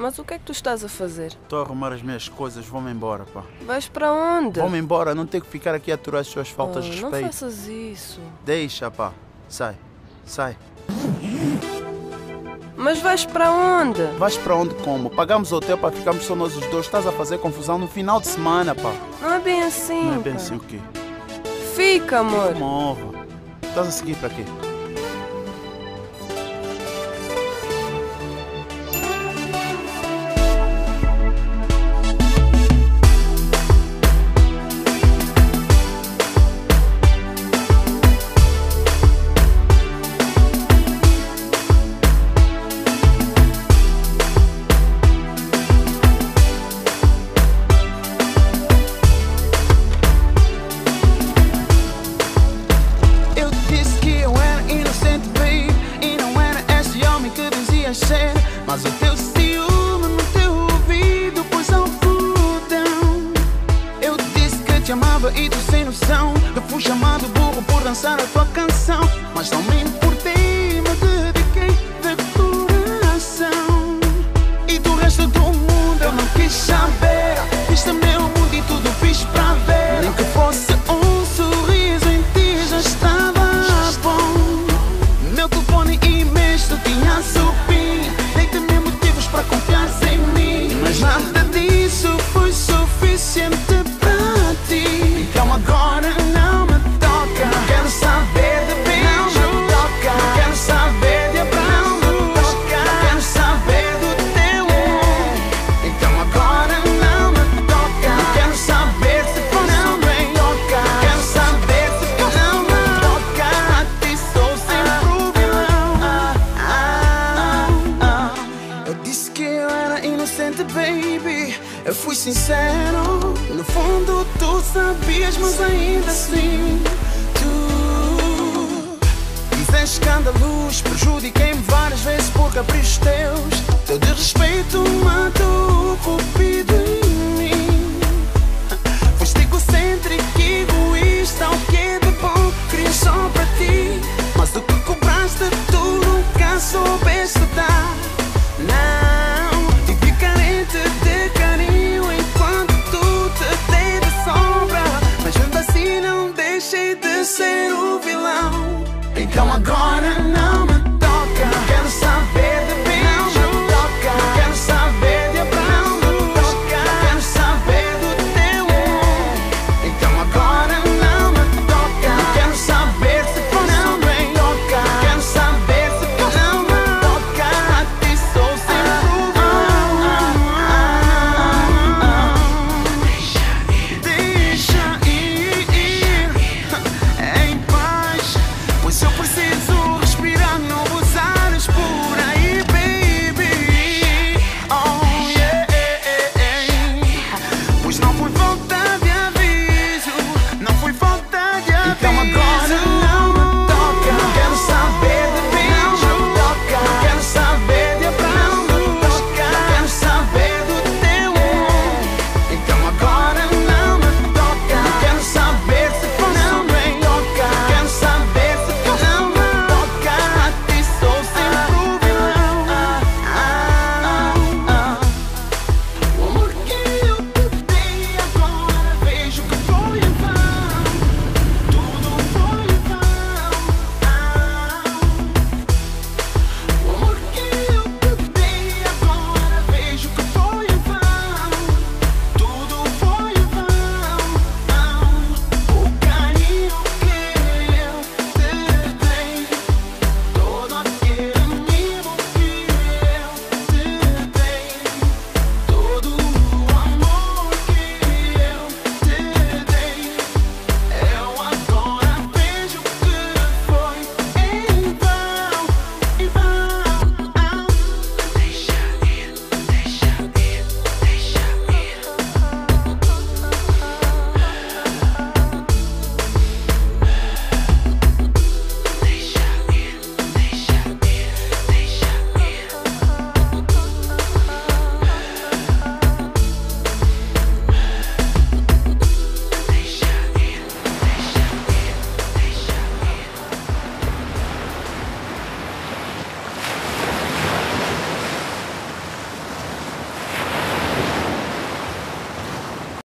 Mas o que é que tu estás a fazer? Estou a arrumar as minhas coisas, vou-me embora, pá. Vais para onde? Vou-me embora, não tenho que ficar aqui a aturar as suas faltas Oh, de não respeito. faças isso. Deixa, pá. Sai, sai. Mas vais para onde? Vais para onde como? Pagamos hotel para ficarmos só nós os dois. Estás a fazer confusão no final de semana, pá. Não é bem assim. Não é bem pá. assim o quê? Fica, amor. Morro. Estás a seguir para quê? Dançar a tua canção Mas não me sincero. No fundo, tu sabias, mas ainda assim. Tu fizeste escândalos. Prejudiquei-me várias vezes por caprichos teus. Teu Mas